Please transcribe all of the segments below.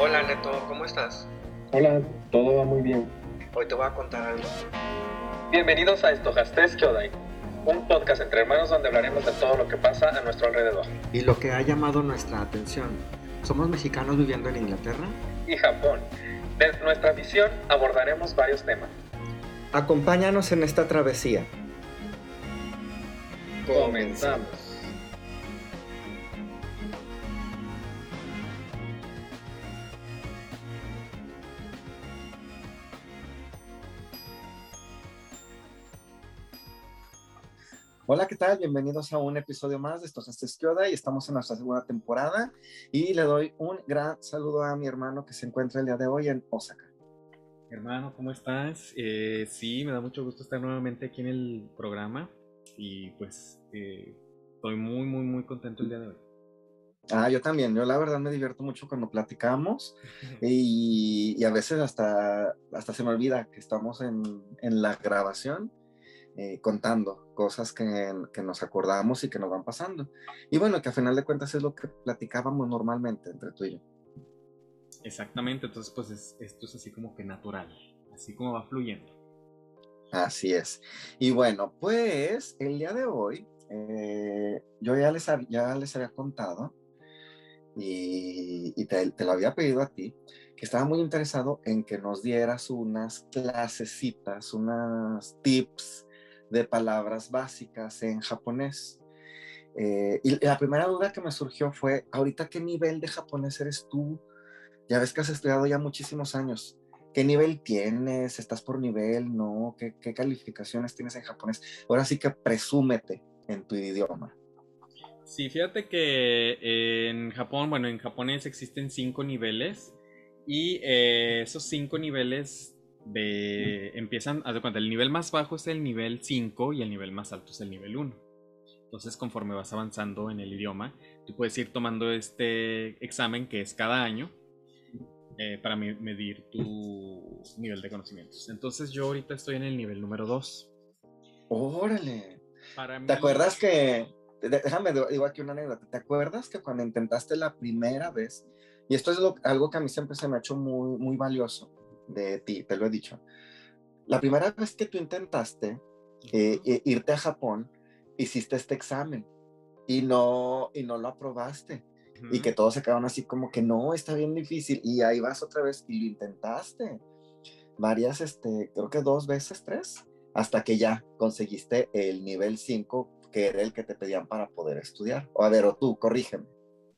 Hola Neto, ¿cómo estás? Hola, todo va muy bien. Hoy te voy a contar algo. Bienvenidos a Estojastes Kyodai, un podcast entre hermanos donde hablaremos de todo lo que pasa a nuestro alrededor. Y lo que ha llamado nuestra atención. Somos mexicanos viviendo en Inglaterra Y Japón. Desde nuestra visión abordaremos varios temas. Acompáñanos en esta travesía. Comenzamos. Hola, ¿qué tal? Bienvenidos a un episodio más de Estos es Kyoda y estamos en nuestra segunda temporada y le doy un gran saludo a mi hermano que se encuentra el día de hoy en Osaka. Hermano, ¿cómo estás? Eh, sí, me da mucho gusto estar nuevamente aquí en el programa y pues eh, estoy muy, muy, muy contento el día de hoy. Ah, yo también, yo la verdad me divierto mucho cuando platicamos y, y a veces hasta, hasta se me olvida que estamos en, en la grabación eh, contando cosas que, que, nos acordamos y que nos van pasando. Y bueno, que a final de cuentas es lo que platicábamos normalmente entre tú y yo. Exactamente, entonces pues es, esto es así como que natural, así como va fluyendo. Así es. Y bueno, pues el día de hoy, eh, yo ya les, ya les había contado y, y te, te, lo había pedido a ti, que estaba muy interesado en que nos dieras unas clasecitas, unas tips de palabras básicas en japonés. Eh, y la primera duda que me surgió fue, ¿ahorita qué nivel de japonés eres tú? Ya ves que has estudiado ya muchísimos años. ¿Qué nivel tienes? ¿Estás por nivel? ¿No? ¿Qué, qué calificaciones tienes en japonés? Ahora sí que presúmete en tu idioma. Sí, fíjate que en Japón, bueno, en japonés existen cinco niveles y eh, esos cinco niveles de empiezan, haz de cuenta, el nivel más bajo es el nivel 5 y el nivel más alto es el nivel 1. Entonces, conforme vas avanzando en el idioma, tú puedes ir tomando este examen que es cada año eh, para medir tu nivel de conocimientos. Entonces, yo ahorita estoy en el nivel número 2. Órale. ¿Te acuerdas que, déjame, digo aquí una anécdota, ¿te acuerdas que cuando intentaste la primera vez, y esto es lo, algo que a mí siempre se me ha hecho muy, muy valioso, de ti, te lo he dicho. La primera vez que tú intentaste eh, irte a Japón, hiciste este examen y no, y no lo aprobaste. Uh -huh. Y que todos se quedaron así como que no, está bien difícil. Y ahí vas otra vez y lo intentaste. Varias, este, creo que dos veces, tres, hasta que ya conseguiste el nivel 5, que era el que te pedían para poder estudiar. O a ver, o tú, corrígeme.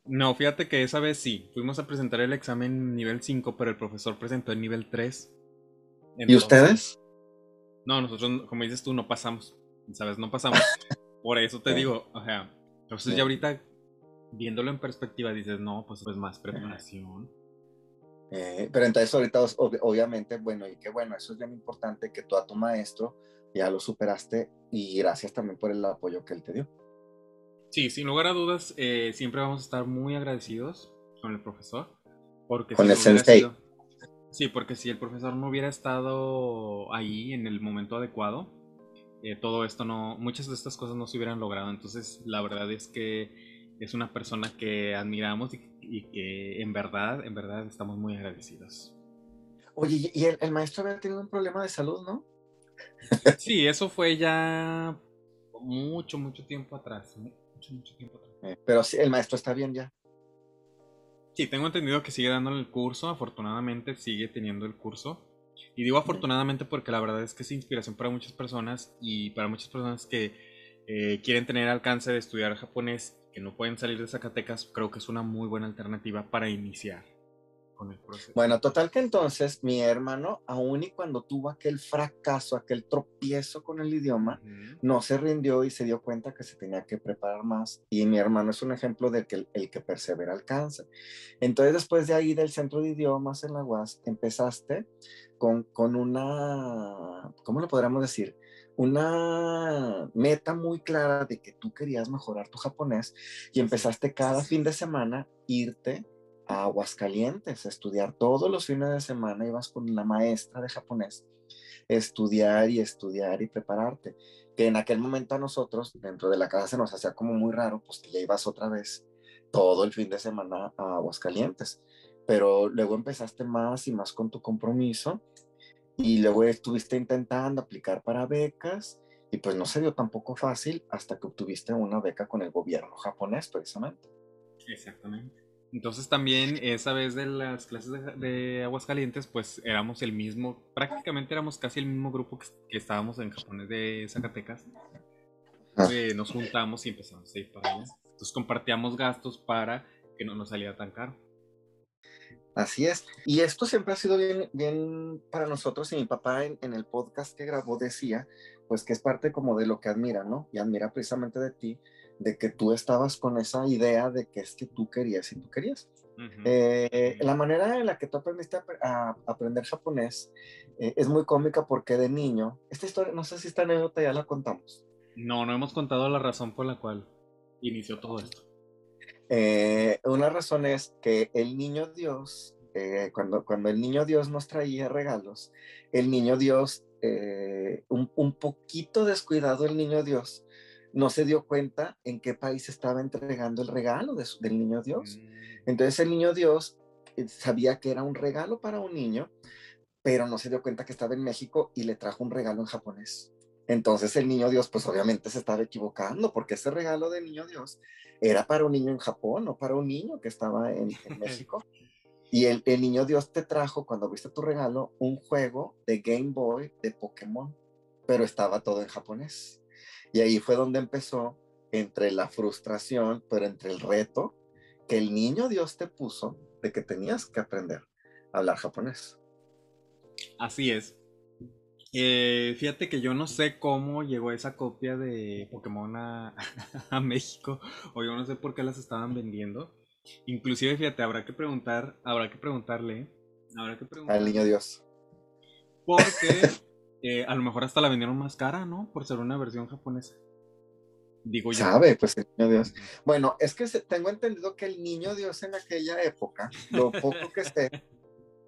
No, fíjate que esa vez sí. Fuimos a presentar el examen nivel 5, pero el profesor presentó el nivel 3. Entonces, ¿Y ustedes? No, nosotros, como dices tú, no pasamos. ¿Sabes? No pasamos. Por eso te digo, o sea, entonces ya ahorita, viéndolo en perspectiva, dices, no, pues, pues más preparación. Eh, pero entonces ahorita, ob obviamente, bueno, y qué bueno, eso es bien importante que tú a tu maestro ya lo superaste y gracias también por el apoyo que él te dio. Sí, sin lugar a dudas, eh, siempre vamos a estar muy agradecidos con el profesor. Porque con si el no sensei. Sido, sí, porque si el profesor no hubiera estado ahí en el momento adecuado, eh, todo esto no, muchas de estas cosas no se hubieran logrado. Entonces, la verdad es que es una persona que admiramos y, y que en verdad, en verdad estamos muy agradecidos. Oye, y el, el maestro había tenido un problema de salud, ¿no? sí, eso fue ya mucho, mucho tiempo atrás. Mucho, mucho tiempo atrás. Eh, pero sí, el maestro está bien ya. Sí, tengo entendido que sigue dándole el curso, afortunadamente sigue teniendo el curso. Y digo afortunadamente porque la verdad es que es inspiración para muchas personas y para muchas personas que eh, quieren tener alcance de estudiar japonés, que no pueden salir de Zacatecas, creo que es una muy buena alternativa para iniciar con el proceso. Bueno, total que entonces mi hermano, aun y cuando tuvo aquel fracaso, aquel tropiezo con el idioma, uh -huh. no se rindió y se dio cuenta que se tenía que preparar más. Y mi hermano es un ejemplo de que el, el que persevera alcanza. Entonces, después de ahí del centro de idiomas en la UAS, empezaste con, con una, ¿cómo lo podríamos decir? una meta muy clara de que tú querías mejorar tu japonés y empezaste cada fin de semana irte a Aguascalientes a estudiar todos los fines de semana, ibas con la maestra de japonés, estudiar y estudiar y prepararte. Que en aquel momento a nosotros, dentro de la casa, se nos hacía como muy raro, pues que ya ibas otra vez todo el fin de semana a Aguascalientes. pero luego empezaste más y más con tu compromiso y luego estuviste intentando aplicar para becas y pues no se dio tampoco fácil hasta que obtuviste una beca con el gobierno japonés precisamente. Exactamente. Entonces también esa vez de las clases de, Aguascalientes, pues éramos el mismo, prácticamente éramos casi el mismo grupo que, estábamos en japonés de Zacatecas. Ah. Eh, nos juntamos y empezamos a ir para allá. Entonces compartíamos gastos para que no nos saliera tan caro. Así es. Y esto siempre ha sido bien, bien para nosotros. Y mi papá en, en, el podcast que grabó decía, pues que es parte como de lo que admira, ¿no? Y admira precisamente de ti, de que tú estabas con esa idea de que es que tú querías y tú querías. Eh, la manera en la que tú aprendiste a, aprender japonés eh, es muy cómica porque de niño, esta historia, no sé si esta anécdota ya la contamos. No, no hemos contado la razón por la cual inició todo esto. Eh, una razón es que el niño Dios, cuando, cuando el niño Dios nos traía regalos, el niño Dios, un, un, poquito descuidado el niño Dios, no se dio cuenta en qué país estaba entregando el regalo del niño Dios. Mm. Entonces el niño Dios eh, sabía que era un regalo para un niño, pero no se dio cuenta que estaba en México y le trajo un regalo en japonés. Entonces el niño Dios, pues obviamente se estaba equivocando, porque ese regalo del niño Dios era para un niño en Japón, no para un niño que estaba en, México. Y el, el, niño Dios te trajo, cuando viste tu regalo, un juego de Game Boy de Pokémon, pero estaba todo en japonés. Y ahí fue donde empezó entre la frustración, pero entre el reto que el niño Dios te puso de que tenías que aprender a hablar japonés. Así es. Eh, fíjate que yo no sé cómo llegó esa copia de Pokémon a, México, o yo no sé por qué las estaban vendiendo. Inclusive, fíjate, habrá que preguntar, habrá que preguntarle, habrá que preguntarle. Al niño Dios. Porque a lo mejor hasta la vendieron más cara, ¿no? Por ser una versión japonesa. Digo yo. Sabe, pues el niño Dios. Bueno, es que tengo entendido que el niño Dios en aquella época, lo poco que sé,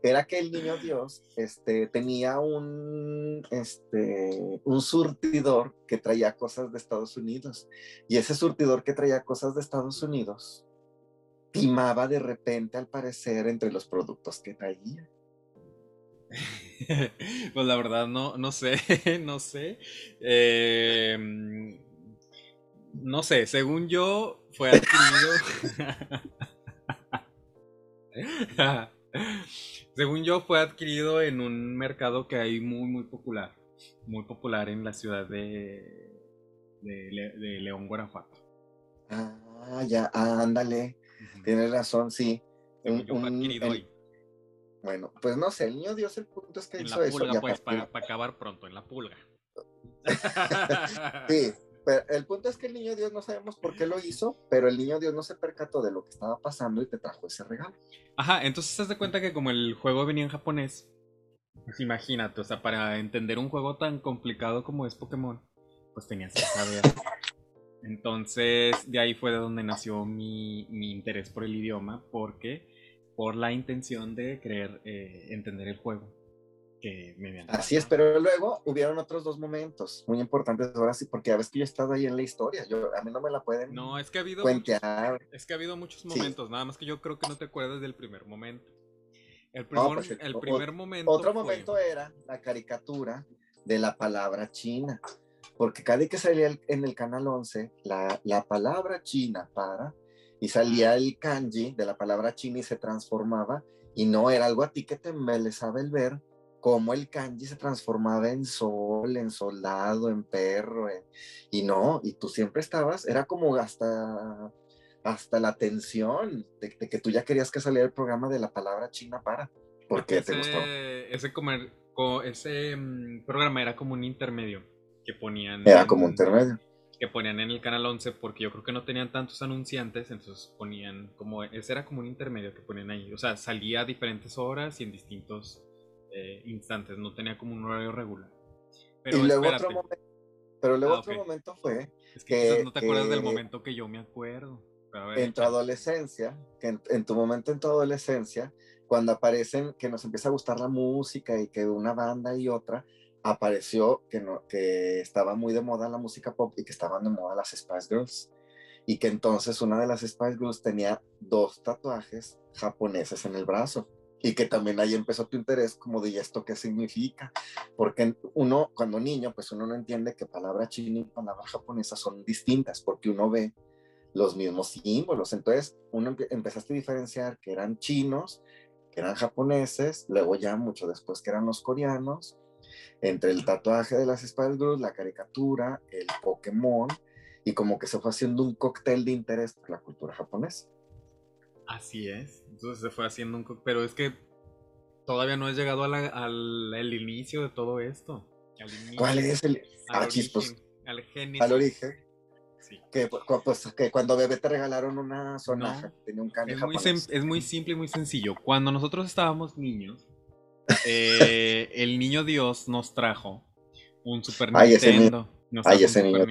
era que el niño Dios este, tenía un, este, un surtidor que traía cosas de Estados Unidos. Y ese surtidor que traía cosas de Estados Unidos timaba de repente, al parecer, entre los productos que traía. pues la verdad no, no sé, no sé. Em, no sé, según yo fue adquirido. según yo fue adquirido en un mercado que hay muy, muy popular. Muy popular en la ciudad de, de, León, Guanajuato. Ah, ya, ándale. Tienes razón, sí. un, fue adquirido ahí. Bueno, pues no sé, el niño Dios el punto es que en hizo la pulga, Pues, para, acabar pronto, en la pulga. sí, pero el punto es que el niño Dios no sabemos por qué lo hizo, pero el niño Dios no se percató de lo que estaba pasando y te trajo ese regalo. Ajá, entonces te das cuenta que como el juego venía en japonés, pues imagínate, o sea, para entender un juego tan complicado como es Pokémon, pues tenías que saber. Entonces, de ahí fue de donde nació mi, mi interés por el idioma, porque por la intención de querer eh, entender el juego. Que me Así es, pero luego hubieron otros dos momentos muy importantes ahora sí, porque a veces que yo he estado ahí en la historia, yo, a mí no me la pueden No, es que ha habido cuentear. es que ha habido muchos momentos, nada más que yo creo que no te acuerdas del primer momento. El, pues, el primer momento. Otro momento era la caricatura de la palabra china, porque cada vez que salía en el canal 11, la, la palabra china para y salía el kanji de la palabra china y se transformaba y no era algo a ti que te embelezaba el ver cómo el kanji se transformaba en sol, en soldado, en perro, y no, y tú siempre estabas, era como hasta, hasta la tensión de, que tú ya querías que saliera el programa de la palabra china para, porque, te gustó. Ese, comer, ese mm, programa era como un intermedio que ponían. Era como un intermedio que ponían en el canal 11 porque yo creo que no tenían tantos anunciantes, entonces ponían como, ese era como un intermedio que ponían ahí, o sea, salía a diferentes horas y en distintos eh, instantes, no tenía como un horario regular. Pero, luego otro momento, pero luego ah, otro momento fue es que, no te acuerdas del momento que yo me acuerdo. en tu adolescencia, en, en tu momento en tu adolescencia, cuando aparecen que nos empieza a gustar la música y que una banda y otra, apareció que, no, estaba muy de moda la música pop y que estaban de moda las Spice Girls. y que entonces una de las Spice Girls tenía dos tatuajes japoneses en el brazo y que también ahí empezó tu interés como de ¿y esto qué significa? Porque uno cuando niño pues uno no entiende que palabra china y palabra japonesa son distintas porque uno ve los mismos símbolos. Entonces uno empezaste a diferenciar que eran chinos, que eran japoneses, luego ya mucho después que eran los coreanos, entre el tatuaje de las Spice Girls, la caricatura, el Pokémon, y como que se fue haciendo un cóctel de interés por la cultura japonesa. Así es, entonces se fue haciendo un cóctel, pero es que todavía no has llegado al, inicio de todo esto. ¿Cuál es el? Al ah, origen, al, al origen. Que, pues, que cuando bebé te regalaron una sonaja, tenía un es muy, es muy simple y muy sencillo. Cuando nosotros estábamos niños, eh, el niño Dios nos trajo un Super Nintendo. Ay, ese niño.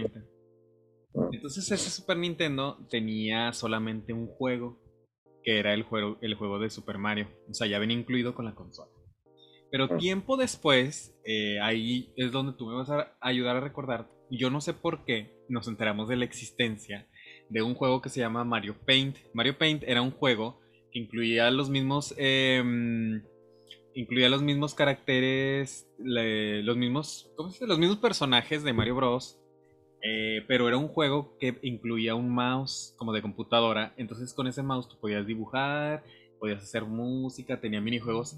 Ah. Entonces ese Super Nintendo tenía solamente un juego, que era el juego, el juego de Super Mario. O sea, ya venía incluido con la consola. Pero ah. tiempo después, eh, ahí es donde tú me vas a ayudar a recordar yo no sé por qué nos enteramos de la existencia de un juego que se llama Mario Paint. Mario Paint era un juego que incluía los mismos. Em, incluía los mismos caracteres. los mismos. ¿Cómo se dice? Los mismos personajes de Mario Bros. Eh, pero era un juego que incluía un mouse como de computadora. Entonces con ese mouse tú podías dibujar, podías hacer música, tenía minijuegos.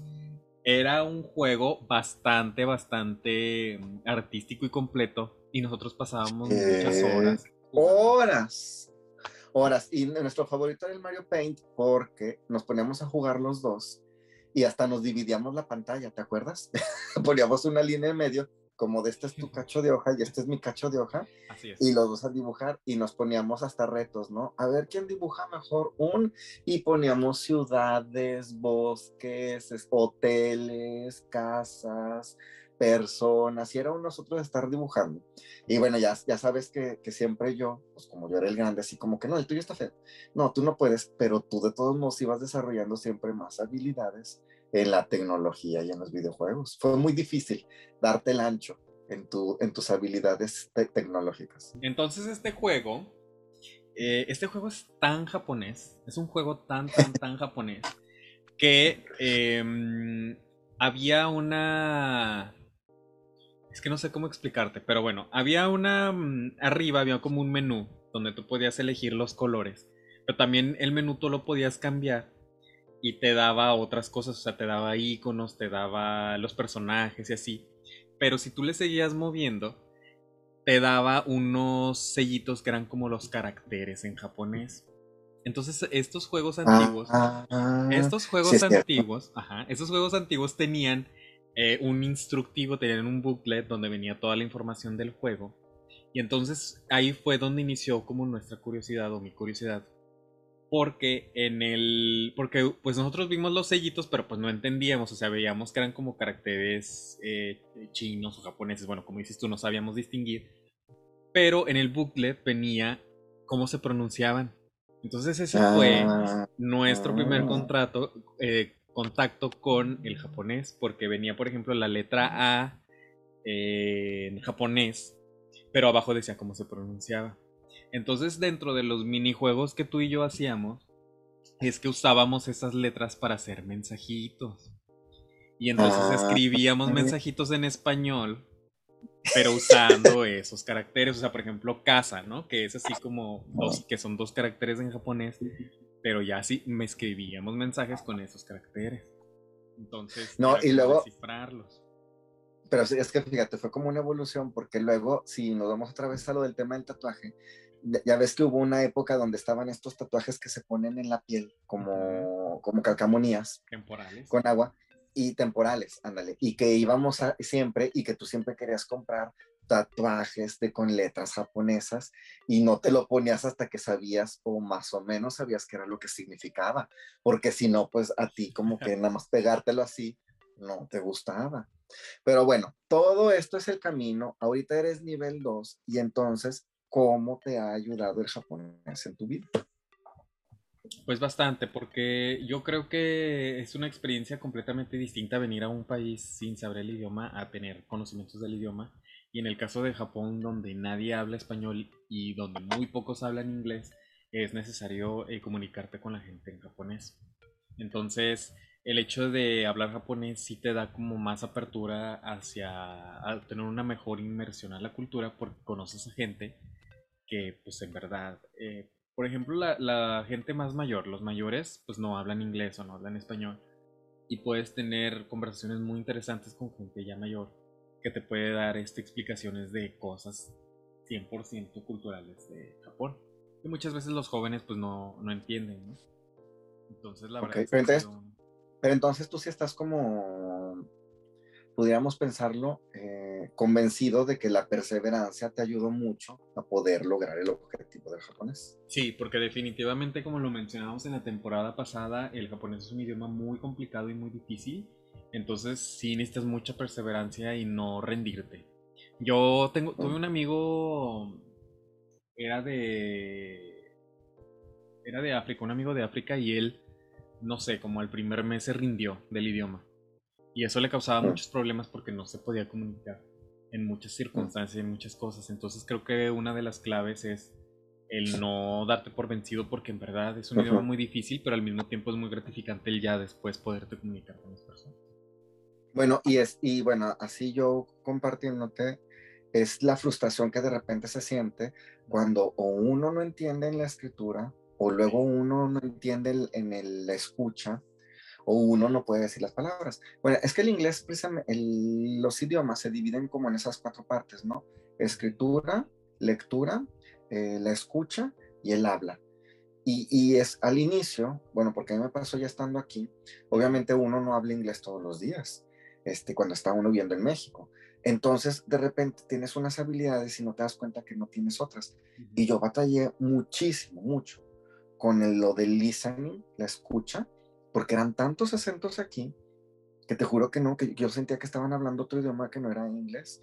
Era un juego bastante, bastante em, artístico y completo y nosotros pasábamos muchas horas. Horas. Horas. Y nuestro favorito era el Mario Paint porque nos poníamos a jugar los dos y hasta nos dividíamos la pantalla, ¿te acuerdas? Poníamos una línea en medio, como de este es tu cacho de hoja y este es mi cacho de hoja. Así es. Y los dos a dibujar y nos poníamos hasta retos, ¿no? A ver quién dibuja mejor un. Y poníamos ciudades, bosques, hoteles, casas, personas, y era un nosotros estar dibujando. Y bueno, ya, ya sabes que, que, siempre yo, pues como yo era el grande, así como que no, el tuyo está feo. No, tú no puedes, pero tú de todos modos ibas desarrollando siempre más habilidades en la tecnología y en los videojuegos. Fue muy difícil darte el ancho en, tu, en tus habilidades tecnológicas. Entonces este juego, eh, este juego es tan japonés, es un juego tan, tan, tan japonés, que eh, había una es que no sé cómo explicarte, pero bueno, había una... Mm, arriba había como un menú donde tú podías elegir los colores, pero también el menú tú lo podías cambiar y te daba otras cosas, o sea, te daba iconos, te daba los personajes y así. Pero si tú le seguías moviendo, te daba unos sellitos que eran como los caracteres en japonés. Entonces, estos juegos antiguos, ah, estos juegos antiguos, ajá, estos juegos antiguos tenían eh, un instructivo, tenían un booklet donde venía toda la información del juego. Y entonces ahí fue donde inició como nuestra curiosidad o mi curiosidad. Porque en el. Porque pues nosotros vimos los sellitos, pero pues no entendíamos. O sea, veíamos que eran como caracteres eh, chinos o japoneses. Bueno, como dices tú, no sabíamos distinguir. Pero en el booklet venía cómo se pronunciaban. Entonces ese fue ah. nuestro primer contrato. Eh, contacto con el japonés porque venía, por ejemplo, la letra A en japonés, pero abajo decía cómo se pronunciaba. Entonces, dentro de los minijuegos que tú y yo hacíamos, es que usábamos esas letras para hacer mensajitos. Y entonces ah, escribíamos mensajitos en español, pero usando esos caracteres. O sea, por ejemplo, casa, ¿no? Que es así como dos, que son dos caracteres en japonés pero ya sí me escribíamos mensajes con esos caracteres. Entonces, no, y luego descifrarlos. Pero es que fíjate, fue como una evolución, porque luego, si nos vamos otra vez a lo del tema del tatuaje, ya ves que hubo una época donde estaban estos tatuajes que se ponen en la piel como, como calcamonías. Temporales. Con agua y temporales, ándale. Y que íbamos a, siempre y que tú siempre querías comprar tatuajes de con letras japonesas y no te lo ponías hasta que sabías o más o menos sabías qué era lo que significaba, porque si no, pues a ti como que nada más pegártelo así no te gustaba. Pero bueno, todo esto es el camino, ahorita eres nivel 2 y entonces, ¿cómo te ha ayudado el japonés en tu vida? Pues bastante, porque yo creo que es una experiencia completamente distinta venir a un país sin saber el idioma a tener conocimientos del idioma y en el caso de Japón, donde nadie habla español y donde muy pocos hablan inglés, es necesario eh, comunicarte con la gente en japonés. Entonces, el hecho de hablar japonés sí te da como más apertura hacia tener una mejor inmersión a la cultura porque conoces a gente que pues en verdad, eh, por ejemplo la, la, gente más mayor, los mayores pues no hablan inglés o no hablan español y puedes tener conversaciones muy interesantes con gente ya mayor que te puede dar este, explicaciones de cosas 100% culturales de Japón. Y muchas veces los jóvenes pues no, no entienden, ¿no? Entonces la verdad... Es pero entonces tú sí estás como, pudiéramos pensarlo, eh, convencido de que la perseverancia te ayudó mucho a poder lograr el objetivo del japonés. Sí, porque definitivamente, como lo mencionamos en la temporada pasada, el japonés es un idioma muy complicado y muy difícil. Entonces sí necesitas mucha perseverancia y no rendirte. Yo tengo, tuve un amigo, era de... Era de África, un amigo de África y él no sé, como el primer mes se rindió del idioma. Y eso le causaba muchos problemas porque no se podía comunicar en muchas circunstancias, en muchas cosas. Entonces creo que una de las claves es el no darte por vencido porque en verdad es un idioma muy difícil, pero al mismo tiempo es muy gratificante el ya después poderte comunicar con las personas. Bueno, y es, y bueno, así yo compartiéndote, es la frustración que de repente se siente cuando uno no entiende en la escritura o luego uno no entiende en el, escucha, o uno no puede decir las palabras. Bueno, es que el inglés, precisamente, los idiomas se dividen como en esas cuatro partes, ¿no? Escritura, lectura, eh, la escucha y el habla. Y, y, es al inicio, bueno, porque a mí me pasó ya estando aquí, obviamente uno no habla inglés todos los días, este, cuando está uno viviendo en México. Entonces, de repente tienes unas habilidades y no te das cuenta que no tienes otras. Y yo batallé muchísimo, mucho con el, lo del listening, la escucha, porque eran tantos acentos aquí que te juro que no, que yo sentía que estaban hablando otro idioma que no era inglés,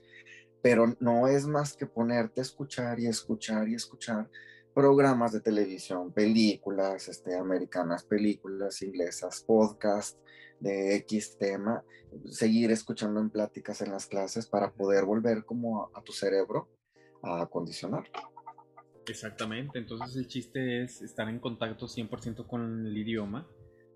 pero no es más que ponerte a escuchar y escuchar y escuchar programas de televisión, películas este, americanas, películas inglesas, podcast de X tema, seguir escuchando en pláticas en las clases para poder volver como a, a tu cerebro a acondicionar. Exactamente, entonces el chiste es estar en contacto 100% con el idioma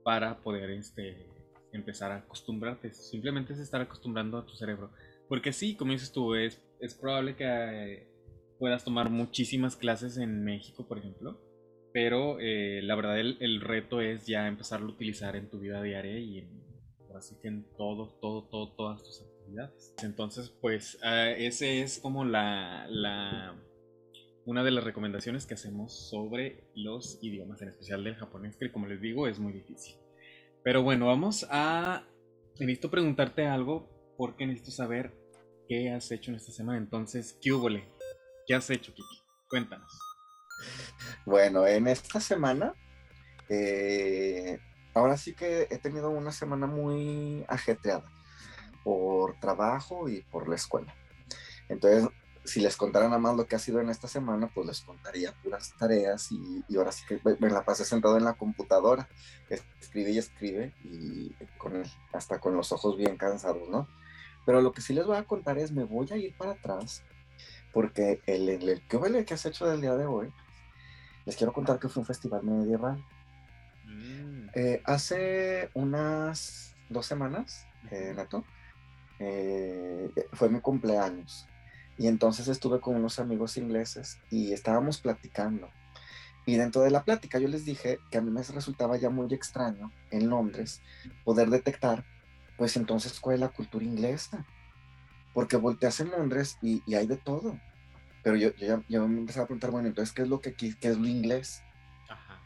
para poder este, empezar a acostumbrarte. Simplemente es estar acostumbrando a tu cerebro. Porque sí, como dices tú, es, es probable que eh, puedas tomar muchísimas clases en México, por ejemplo. Pero eh, la verdad el, reto es ya empezarlo a utilizar en tu vida diaria y en, así que en todo, todo, todo, todas tus actividades. Entonces, pues uh, ese es como la, la una de las recomendaciones que hacemos sobre los idiomas, en especial del japonés, que como les digo es muy difícil. Pero bueno, vamos a... Necesito preguntarte algo porque necesito saber qué has hecho en esta semana. Entonces, ¿qué hubo? ¿Qué has hecho, Kiki? Cuéntanos. Bueno, en esta semana, eh, ahora sí que he tenido una semana muy ajetreada por trabajo y por la escuela. Entonces, si les contara nada más lo que ha sido en esta semana, pues les contaría puras tareas y, ahora sí que me la pasé sentado en la computadora, escribe y escribe y hasta con los ojos bien cansados, ¿no? Pero lo que sí les voy a contar es, me voy a ir para atrás, porque el, el, el que has hecho del día de hoy, les quiero contar que fue un festival medieval. Mm. Eh, hace unas dos semanas, eh, Nato, eh, fue mi cumpleaños y entonces estuve con unos amigos ingleses y estábamos platicando. Y dentro de la plática yo les dije que a mí me resultaba ya muy extraño en Londres poder detectar, pues entonces, cuál es la cultura inglesa. Porque volteas en Londres y, hay de todo. Pero yo, yo, ya, me empecé a preguntar, bueno, entonces, ¿qué es lo que qué es lo inglés?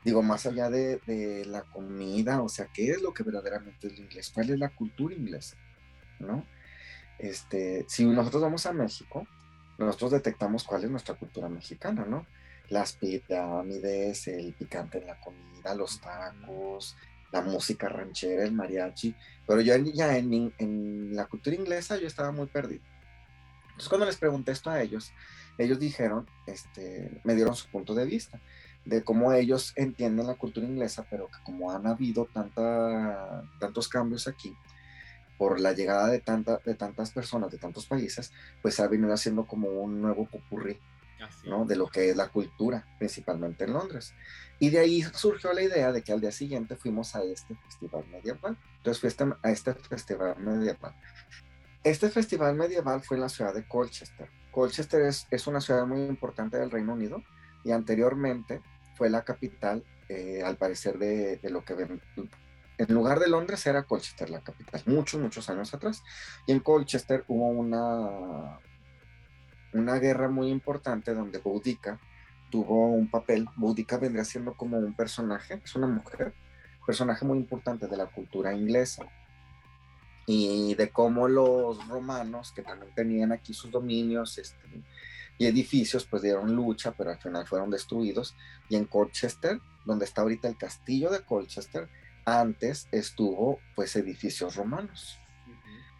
Digo, más allá de, de, la comida, o sea, ¿qué es lo que verdaderamente es lo inglés? ¿Cuál es la cultura inglesa? ¿No? Este, si nosotros vamos a México, nosotros detectamos cuál es nuestra cultura mexicana, ¿no? Las pirámides, el picante en la comida, los tacos, la música ranchera, el mariachi, pero yo ya en, en la cultura inglesa yo estaba muy perdido. Entonces cuando les pregunté esto a ellos, ellos dijeron, este, me dieron su punto de vista de cómo ellos entienden la cultura inglesa, pero que como han habido tanta, tantos cambios aquí, por la llegada de, tanta, de tantas personas de tantos países, pues ha venido haciendo como un nuevo popurrí ¿no? De lo que es la cultura, principalmente en Londres. Y de ahí surgió la idea de que al día siguiente fuimos a este festival medieval. Entonces fui este, a este festival medieval. Este festival medieval fue en la ciudad de Colchester. Colchester es, es una ciudad muy importante del Reino Unido y anteriormente fue la capital, eh, al parecer, de, de, lo que. En lugar de Londres era Colchester la capital, muchos, muchos años atrás. Y en Colchester hubo una, una guerra muy importante donde Boudica tuvo un papel. Boudica vendría siendo como un personaje, es una mujer, personaje muy importante de la cultura inglesa. Y de cómo los romanos, que también tenían aquí sus dominios este, y edificios, pues dieron lucha, pero al final fueron destruidos. Y en Colchester, donde está ahorita el castillo de Colchester, antes estuvo pues edificios romanos.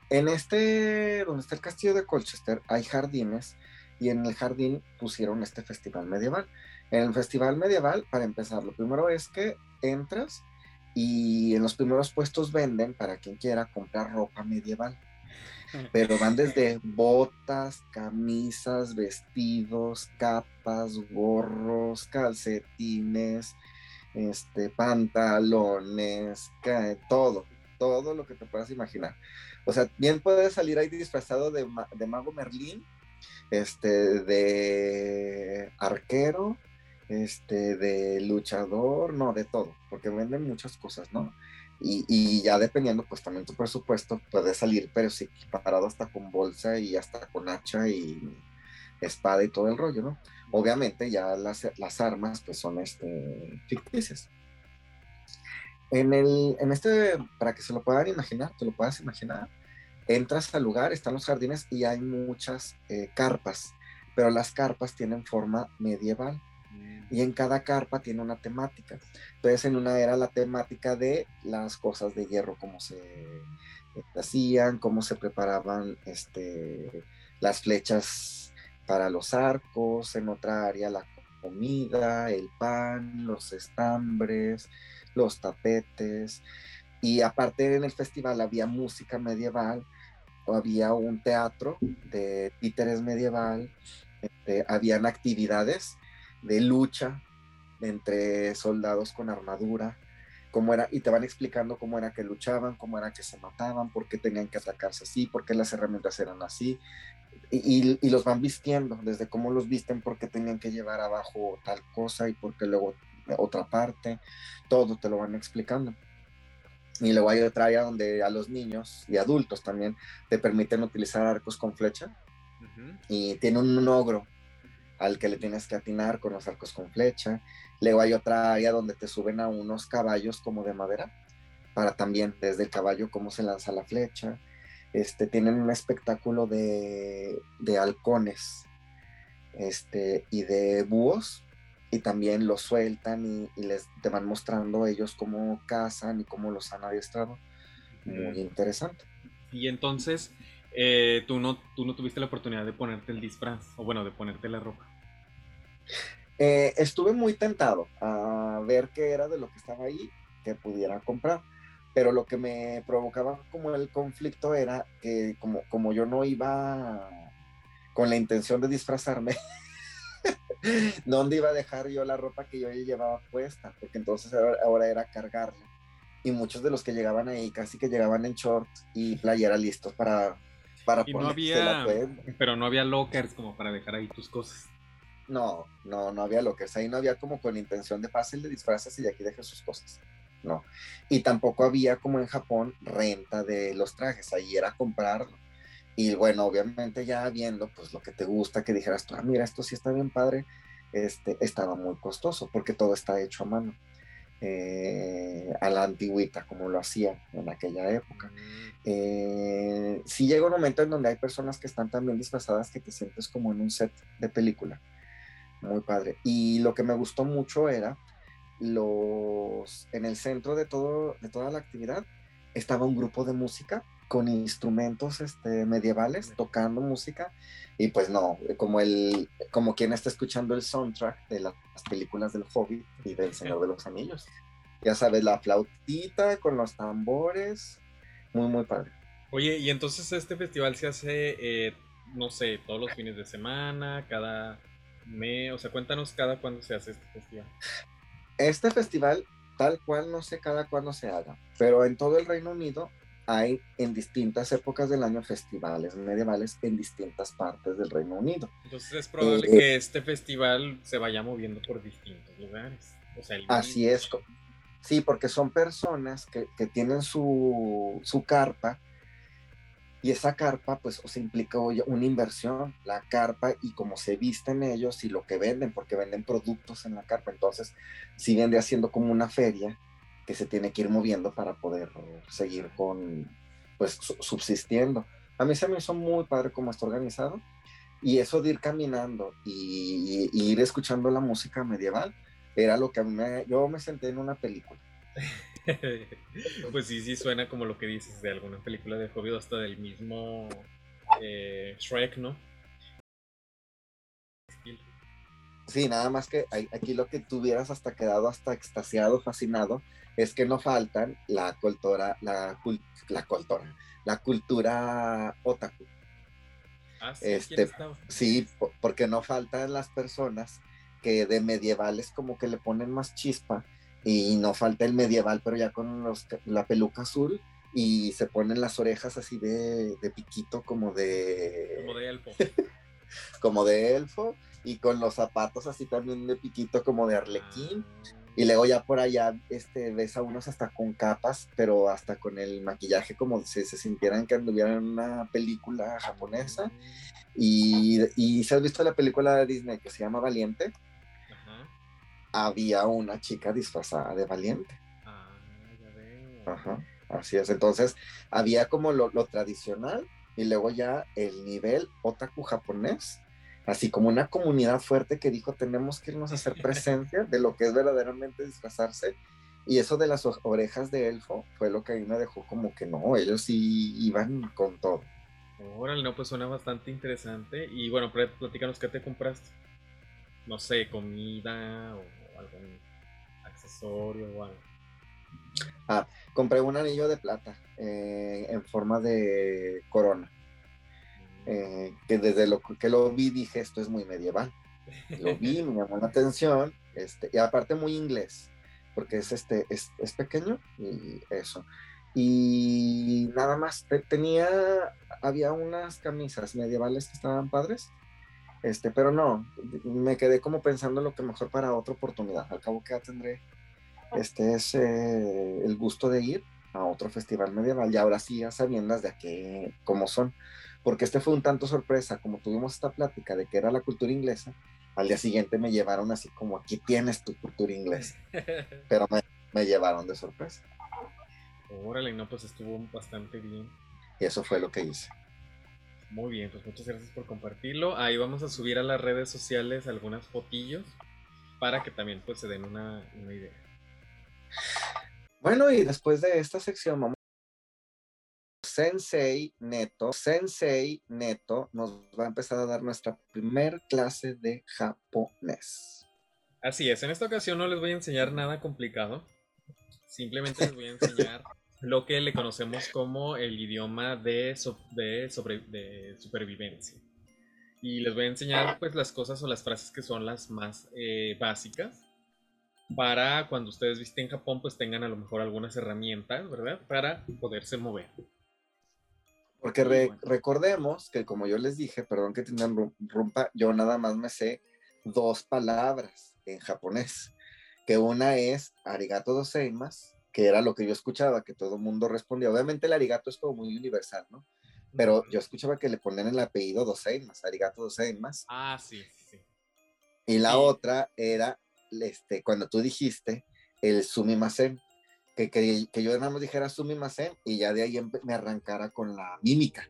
En este, donde está el castillo de Colchester, hay jardines y en el jardín pusieron este festival medieval. En el festival medieval, para empezar, lo primero es que entras y en los primeros puestos venden para quien quiera comprar ropa medieval. Pero van desde botas, camisas, vestidos, capas, gorros, calcetines, este, pantalones, todo, todo lo que te puedas imaginar. O sea, bien puedes salir ahí disfrazado de, de mago Merlín este, de arquero, este, de luchador, no, de todo, porque venden muchas cosas, ¿no? Y, y, ya dependiendo, pues también tu presupuesto puede salir, pero sí parado hasta con bolsa y hasta con hacha y espada y todo el rollo, ¿no? Obviamente ya las, las armas pues son este, ficticias. En, el, en este, para que se lo puedan imaginar, te lo puedas imaginar, entras al lugar, están los jardines y hay muchas eh, carpas, pero las carpas tienen forma medieval. Y en cada carpa tiene una temática. Entonces en una era la temática de las cosas de hierro, cómo se hacían, cómo se preparaban este, las flechas para los arcos, en otra área la comida, el pan, los estambres, los tapetes. Y aparte en el festival había música medieval, había un teatro de títeres medieval, este, habían actividades de lucha entre soldados con armadura, cómo era, y te van explicando cómo era que luchaban, cómo era que se mataban, por qué tenían que atacarse así, por qué las herramientas eran así, y, y, los van vistiendo, desde cómo los visten, por qué tenían que llevar abajo tal cosa y por qué luego otra parte, todo te lo van explicando. Y luego hay otra área donde a los niños y adultos también te permiten utilizar arcos con flecha. Y tiene un ogro al que le tienes que atinar con los arcos con flecha. Luego hay otra área donde te suben a unos caballos como de madera para también desde el caballo cómo se lanza la flecha. Este, tienen un espectáculo de, de halcones este, y de búhos y también los sueltan y, les te van mostrando ellos cómo cazan y cómo los han adiestrado. Muy interesante. Y entonces, eh, ¿tú, no, tú no tuviste la oportunidad de ponerte el disfraz, o bueno, de ponerte la ropa. Eh, estuve muy tentado a ver qué era de lo que estaba ahí que pudiera comprar, pero lo que me provocaba como el conflicto era que como, como yo no iba con la intención de disfrazarme, ¿Dónde iba a dejar yo la ropa que yo llevaba puesta? Porque entonces ahora, era cargarla. Y muchos de los que llegaban ahí casi que llegaban en short y playera listos para, para y no había, Pero no había lockers como para dejar ahí tus cosas. No, no, no había lockers. Ahí no había como con intención de fácil de disfraces y de aquí deje sus cosas. No. Y tampoco había como en Japón renta de los trajes. Ahí era comprarlo. Y bueno, obviamente ya viendo pues lo que te gusta, que dijeras tú, ah, mira, esto sí está bien padre, este, estaba muy costoso porque todo está hecho a mano. Eh, a la antigüita, como lo hacía en aquella época. Mm. Eh, sí llega un momento en donde hay personas que están también disfrazadas que te sientes como en un set de película. Muy padre. Y lo que me gustó mucho era los en el centro de todo de toda la actividad estaba un grupo de música con instrumentos este, medievales, tocando música, y pues no, como, el, como quien está escuchando el soundtrack de las películas del Hobbit y del Señor de los Anillos. Ya sabes, la flautita con los tambores, muy, muy padre. Oye, y entonces este festival se hace, eh, no sé, todos los fines de semana, cada, Me, o sea, cuéntanos cada cuándo se hace este festival. Este festival, tal cual, no sé cada cuándo se haga, pero en todo el Reino Unido hay en distintas épocas del año festivales medievales en distintas partes del Reino Unido. Entonces es probable eh, que este festival se vaya moviendo por distintos lugares. así es. Sí, porque son personas que, que tienen su, su, carpa y esa carpa pues os implica una inversión, la carpa y cómo se visten ellos y lo que venden, porque venden productos en la carpa. Entonces, si vende haciendo como una feria que se tiene que ir moviendo para poder seguir con, pues, subsistiendo. A mí se me hizo muy padre cómo está organizado y eso de ir caminando y, ir escuchando la música medieval era lo que a mí me, yo me senté en una película. pues sí, sí suena como lo que dices de alguna película de Hobbit hasta del mismo eh, Shrek, ¿no? Sí, nada más que aquí lo que tuvieras hasta quedado hasta extasiado, fascinado, es que no faltan la cultura, la, la cultura, la cultura otaku. Ah, sí, este, sí, porque no faltan las personas que de medievales como que le ponen más chispa y no falta el medieval, pero ya con los, la peluca azul y se ponen las orejas así de, de piquito como de... Como de elfo. como de elfo y con los zapatos así también de piquito como de arlequín. Ah. Y luego ya por allá este, ves a unos hasta con capas, pero hasta con el maquillaje como si se sintieran que anduvieran en una película japonesa. Y, y si has visto la película de Disney que se llama Valiente, había una chica disfrazada de Valiente. Ah, ya veo. Ajá, así es. Entonces había como lo, lo tradicional y luego ya el nivel otaku japonés así como una comunidad fuerte que dijo tenemos que irnos a hacer presencia de lo que es verdaderamente disfrazarse. Y eso de las orejas de elfo fue lo que a mí me dejó como que no, ellos sí iban con todo. Órale, no, pues suena bastante interesante. Y bueno, platícanos qué te compraste. No sé, comida o algún accesorio o algo. Ah, compré un anillo de plata eh, en forma de corona. Eh, que desde lo que lo vi dije, esto es muy medieval. Lo vi, me llamó la atención, este, y aparte muy inglés, porque es, este, es, es pequeño y eso. Y nada más, tenía, había unas camisas medievales que estaban padres, este, pero no, me quedé como pensando lo que mejor para otra oportunidad. Al cabo que ya tendré este es el gusto de ir a otro festival medieval y ahora sí ya sabiendas de qué, cómo son porque este fue un tanto sorpresa, como tuvimos esta plática de que era la cultura inglesa, al día siguiente me llevaron así como aquí tienes tu cultura inglesa, pero me, llevaron de sorpresa. Órale, no, pues estuvo bastante bien. Y eso fue lo que hice. Muy bien, pues muchas gracias por compartirlo. Ahí vamos a subir a las redes sociales algunas fotillos para que también pues se den una, una idea. Bueno, y después de esta sección vamos Sensei Neto, Sensei Neto nos va a empezar a dar nuestra primer clase de japonés. Así es, en esta ocasión no les voy a enseñar nada complicado, simplemente les voy a enseñar lo que le conocemos como el idioma de, de, supervivencia. Y les voy a enseñar pues las cosas o las frases que son las más eh, básicas para cuando ustedes visiten Japón pues tengan a lo mejor algunas herramientas, ¿verdad? Para poderse mover. Porque recordemos que como yo les dije, perdón que te rompa, yo nada más me sé dos palabras en japonés, que una es arigato doseimas, que era lo que yo escuchaba, que todo el mundo respondía. Obviamente el arigato es como muy universal, ¿no? Pero yo escuchaba que le ponían el apellido doseimas, arigato doseimas. Ah, sí, sí. Y la otra era, este, cuando tú dijiste el sumimasen, que, que, yo nada más dijera sumimasen y ya de ahí me arrancara con la mímica.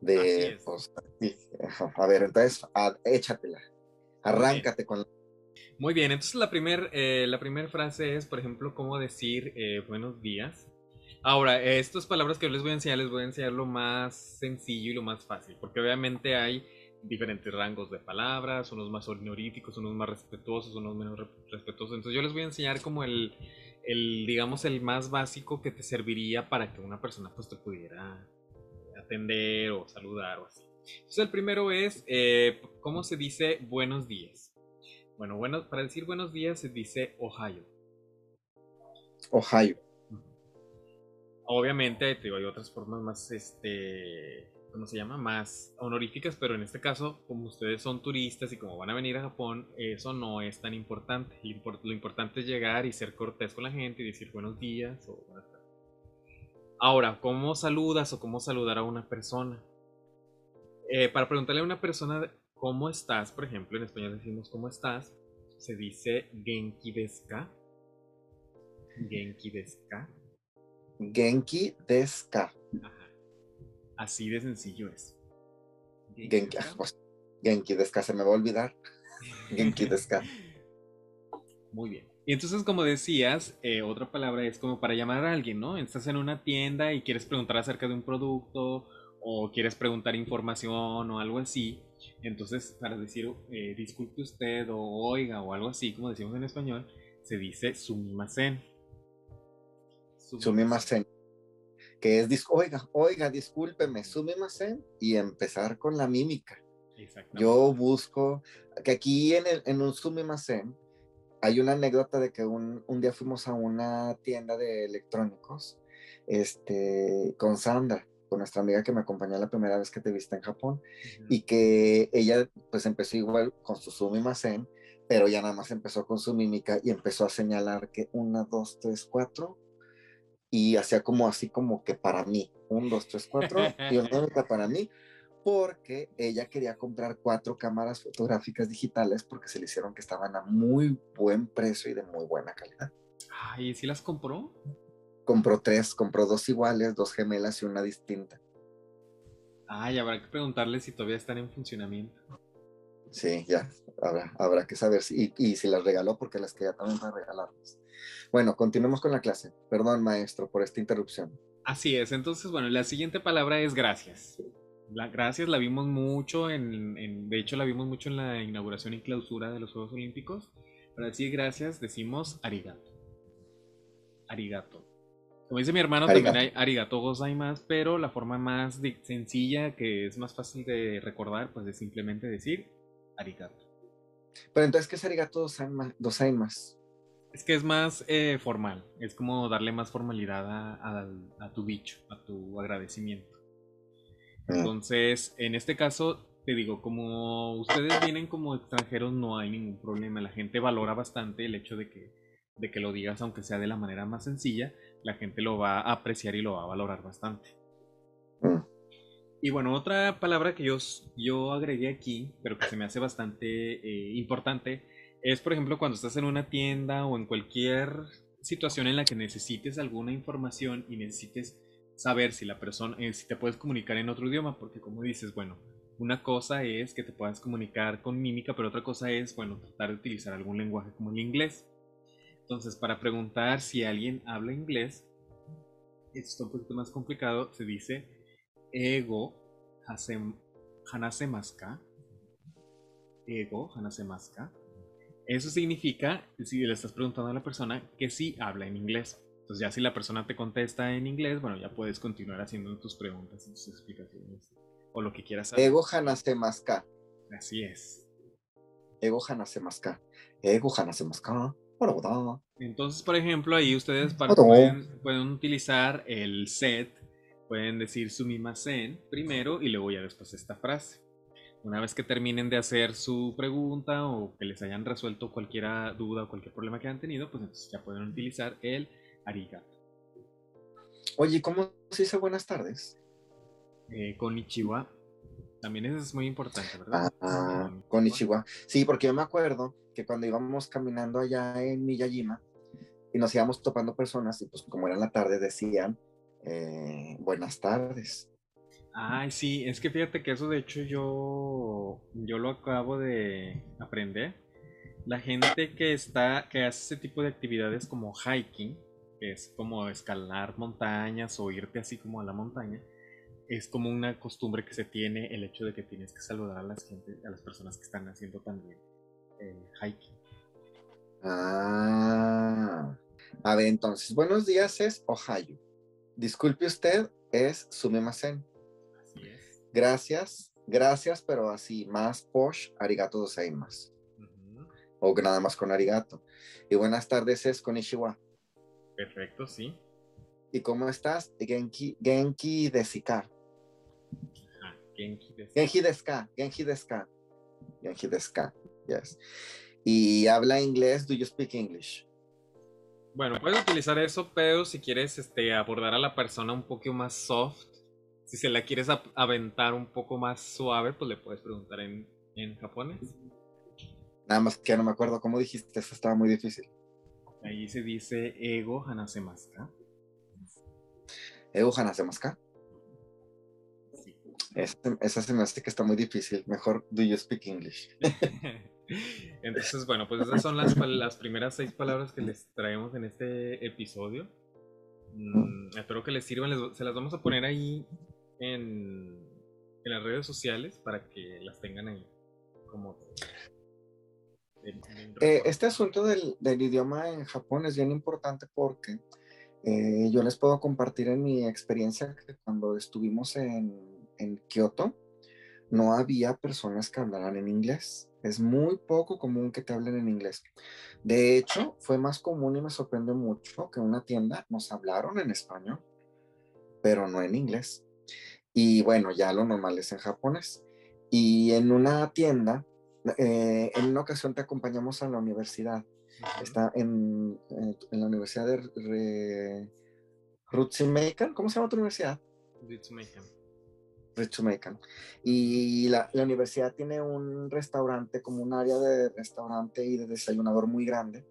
De, pues, a ver, entonces, échatela, arráncate con la... Muy bien, entonces la primera eh, la primer frase es, por ejemplo, cómo decir eh, buenos días. Ahora, estas palabras que yo les voy a enseñar, les voy a enseñar lo más sencillo y lo más fácil, porque obviamente hay diferentes rangos de palabras, unos más honoríficos, unos más respetuosos, unos menos respetuosos. Entonces yo les voy a enseñar como el, el, digamos, el más básico que te serviría para que una persona pues te pudiera atender o saludar o así. Entonces el primero es, eh, ¿cómo se dice buenos días? Bueno, bueno, para decir buenos días se dice Ohio. Ohio. Obviamente, hay otras formas más, este, ¿cómo se llama? Más honoríficas, pero en este caso, como ustedes son turistas y como van a venir a Japón, eso no es tan importante. Lo importante es llegar y ser cortés con la gente y decir buenos días o buenas tardes. Ahora, ¿cómo saludas o cómo saludar a una persona? Eh, para preguntarle a una persona cómo estás, por ejemplo, en español decimos cómo estás, se dice genki desu ka. Genki desu ka. Genki desu ka. Así de sencillo es. Genki, pues, Genki desu ka, se me va a olvidar. Genki desu ka. Muy bien. Y entonces, como decías, eh, otra palabra es como para llamar a alguien, ¿no? Estás en una tienda y quieres preguntar acerca de un producto o quieres preguntar información o algo así. Entonces, para decir eh, disculpe usted o oiga o algo así, como decimos en español, se dice sumimasen. Sumimasen. Que es, oiga, oiga, discúlpeme, sumimasen y empezar con la mímica. Yo busco, que aquí en, el, en un sumimasen hay una anécdota de que un, un, día fuimos a una tienda de electrónicos este, con Sandra nuestra amiga que me acompañó la primera vez que te viste en Japón y que ella pues empezó igual con su sumimasen, pero ya nada más empezó con su mímica y empezó a señalar que una, dos, tres, cuatro y hacía como así como que para mí, un, dos, tres, cuatro y una para mí porque ella quería comprar cuatro cámaras fotográficas digitales porque se le hicieron que estaban a muy buen precio y de muy buena calidad. ¿y si las compró? compró tres, compró dos iguales, dos gemelas y una distinta. Ay, habrá que preguntarle si todavía están en funcionamiento. Sí, ya, habrá, habrá que saber si, y, si las regaló porque las quería también para regalarlas. Bueno, continuemos con la clase. Perdón, maestro, por esta interrupción. Así es, entonces, bueno, la siguiente palabra es gracias. La, gracias la vimos mucho, en, en, de hecho la vimos mucho en la inauguración y clausura de los Juegos Olímpicos. Para decir gracias decimos arigato. Arigato. Como dice mi hermano, también hay arigato gozaimasu, pero la forma más sencilla, que es más fácil de recordar, pues es simplemente decir arigato. Pero entonces, ¿qué es arigato gozaimasu? Es que es más eh, formal, es como darle más formalidad a, tu bicho, a tu agradecimiento. Mm. Entonces, en este caso, te digo, como ustedes vienen como extranjeros, no hay ningún problema. La gente valora bastante el hecho de que, de que lo digas, aunque sea de la manera más sencilla, la gente lo va a apreciar y lo va a valorar bastante. Mm. Y bueno, otra palabra que yo, yo agregué aquí, pero que se me hace bastante eh, importante, es por ejemplo cuando estás en una tienda o en cualquier situación en la que necesites alguna información y necesites saber si la persona, eh, si te puedes comunicar en otro idioma, porque como dices, bueno, una cosa es que te puedas comunicar con mímica, pero otra cosa es, bueno, tratar de utilizar algún lenguaje como el inglés. Entonces, para preguntar si alguien habla inglés, esto es un poquito más complicado, se dice ego hanasemaska. Ego hanasemaska. Eso significa, si le estás preguntando a la persona, que sí habla en inglés. Entonces ya si la persona te contesta en inglés, bueno, ya puedes continuar haciendo tus preguntas y tus explicaciones. O lo que quieras saber. Ego hanasemaska. Así es. Ego hanasemaska. Ego hanasemaska. Entonces, por ejemplo, ahí ustedes pueden, utilizar el set, pueden decir sumimasen primero y luego ya después esta frase. Una vez que terminen de hacer su pregunta o que les hayan resuelto cualquier duda o cualquier problema que hayan tenido, pues entonces ya pueden utilizar el arigato. Oye, ¿cómo se dice buenas tardes? Eh, Ichiwa También eso es muy importante, ¿verdad? Ah, con Ichiwa Sí, porque yo me acuerdo que cuando íbamos caminando allá en Miyajima y nos íbamos topando personas y pues como era la tarde decían eh, buenas tardes. Ay, sí, es que fíjate que eso de hecho yo, yo lo acabo de aprender. La gente que está, que hace ese tipo de actividades como hiking, que es como escalar montañas o irte así como a la montaña, es como una costumbre que se tiene el hecho de que tienes que saludar a las gente, a las personas que están haciendo también hiking. Ah. A ver, entonces, buenos días es Ohio. Disculpe usted, es Sumimasen. Gracias gracias, pero así, más posh, arigato gozaimasu. O nada más con arigato. Y buenas tardes es con Ishiwa. Perfecto, sí. ¿Y cómo estás? Genki, Genki Desika. Genki Deska. Genki Deska. Genki Deska. Genki Deska. Yes. Y habla inglés. Do you speak English? Bueno, puedes utilizar eso, pero si quieres este, abordar a la persona un poco más soft, si se la quieres aventar un poco más suave, pues le puedes preguntar en, en japonés. Nada más que no me acuerdo cómo dijiste, eso estaba muy difícil. Ahí se dice ego hanasemaska. Ego hanasemaska. Sí. Esa se me hace que está muy difícil. Mejor, do you speak English? Entonces, bueno, pues esas son las, las primeras seis palabras que les traemos en este episodio. Mm, espero que les sirvan. se las vamos a poner ahí en, en las redes sociales para que las tengan ahí como eh, este asunto del, del, idioma en Japón es bien importante porque eh, yo les puedo compartir en mi experiencia que cuando estuvimos en, en Kioto, no había personas que hablaran en inglés. Es muy poco común que te hablen en inglés. De hecho, fue más común y me sorprende mucho que una tienda nos hablaron en español, pero no en inglés. Y bueno, ya lo normal es en japonés. Y en una tienda eh, en una ocasión te acompañamos a la universidad. Está en, en, la Universidad de Rutsumekan. ¿Cómo se llama tu universidad? Rutsumekan. Rutsumekan. Y la, la, universidad tiene un restaurante, como un área de restaurante y de desayunador muy grande.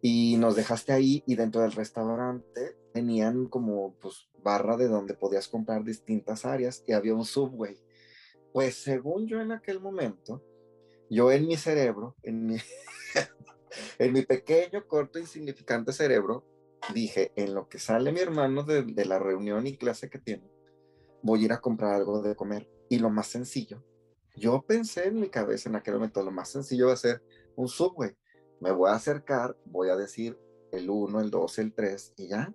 Y nos dejaste ahí y dentro del restaurante tenían como pues barra de donde podías comprar distintas áreas y había un subway. Pues según yo en aquel momento, yo en mi cerebro, en mi, en mi pequeño, corto, insignificante cerebro, dije, en lo que sale mi hermano de, de, la reunión y clase que tiene, voy a ir a comprar algo de comer. Y lo más sencillo, yo pensé en mi cabeza en aquel momento, lo más sencillo va a ser un subway. Me voy a acercar, voy a decir el 1, el 2, el 3 y ya.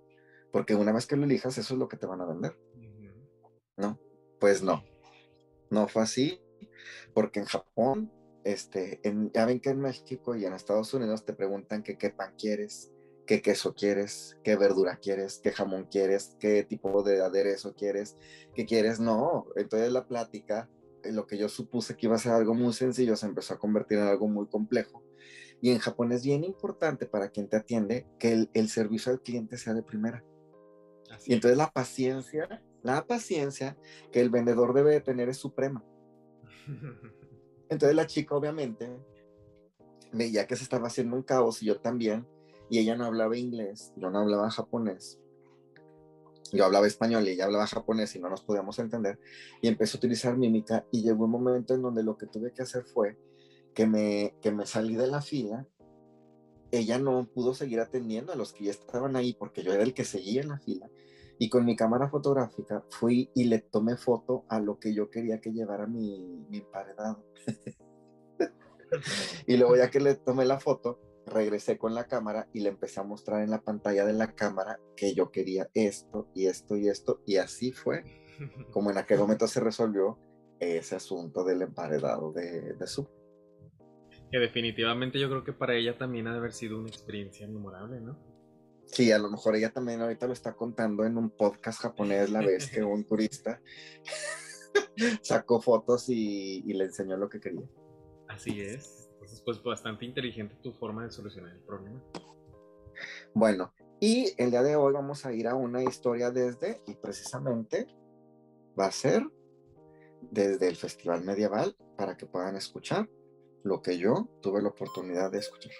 Porque una vez que lo elijas, eso es lo que te van a vender. ¿No? Pues no. No fue así. Porque en Japón este, ya ven que en México y en Estados Unidos te preguntan que qué pan quieres, qué queso quieres, qué verdura quieres, qué jamón quieres, qué tipo de aderezo quieres, qué quieres. No, entonces la plática, eh, lo que yo supuse que iba a ser algo muy sencillo, se empezó a convertir en algo muy complejo. Y en Japón es bien importante para quien te atiende que el, el servicio al cliente sea de primera. Así y entonces la paciencia, la paciencia que el vendedor debe de tener es suprema. Entonces la chica obviamente veía que se estaba haciendo un caos y yo también, y ella no hablaba inglés, yo no hablaba japonés, yo hablaba español y ella hablaba japonés y no nos podíamos entender, y empecé a utilizar mímica y llegó un momento en donde lo que tuve que hacer fue que me, que me salí de la fila, ella no pudo seguir atendiendo a los que ya estaban ahí porque yo era el que seguía en la fila, y con mi cámara fotográfica fui y le tomé foto a lo que yo quería que llevara mi, mi emparedado. y luego ya que le tomé la foto, regresé con la cámara y le empecé a mostrar en la pantalla de la cámara que yo quería esto y esto y esto. Y así fue como en aquel momento se resolvió ese asunto del emparedado de, de su. Que definitivamente yo creo que para ella también ha de haber sido una experiencia memorable, ¿no? Sí, a lo mejor ella también ahorita lo está contando en un podcast japonés la vez que un turista sacó fotos y, y, le enseñó lo que quería. Así es. Entonces, pues bastante inteligente tu forma de solucionar el problema. Bueno, y el día de hoy vamos a ir a una historia desde, y precisamente va a ser desde el Festival Medieval para que puedan escuchar lo que yo tuve la oportunidad de escuchar.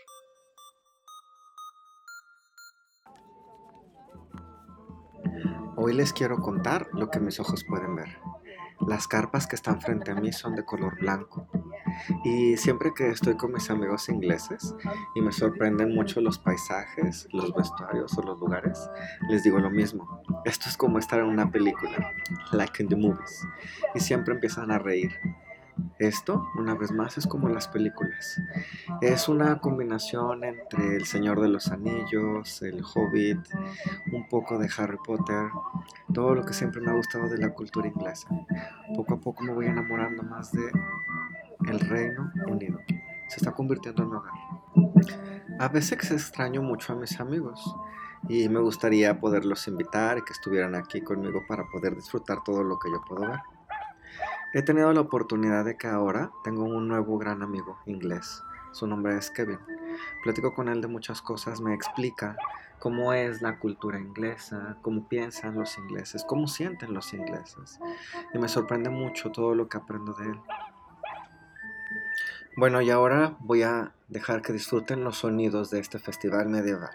Hoy les quiero contar lo que mis ojos pueden ver. Las carpas que están frente a mí son de color blanco. Y siempre que estoy con mis amigos ingleses y me sorprenden mucho los paisajes, los vestuarios o los lugares, les digo lo mismo. Esto es como estar en una película, like in the movies. Y siempre empiezan a reír. Esto, una vez más, es como las películas. Es una combinación entre El Señor de los Anillos, El Hobbit, un poco de Harry Potter, todo lo que siempre me ha gustado de la cultura inglesa. Poco a poco me voy enamorando más de el Reino Unido. Se está convirtiendo en hogar. A veces extraño mucho a mis amigos y me gustaría poderlos invitar y que estuvieran aquí conmigo para poder disfrutar todo lo que yo puedo ver. He tenido la oportunidad de que ahora tengo un nuevo gran amigo inglés. Su nombre es Kevin. Platico con él de muchas cosas, me explica cómo es la cultura inglesa, cómo piensan los ingleses, cómo sienten los ingleses. Y me sorprende mucho todo lo que aprendo de él. Bueno, y ahora voy a dejar que disfruten los sonidos de este festival medieval.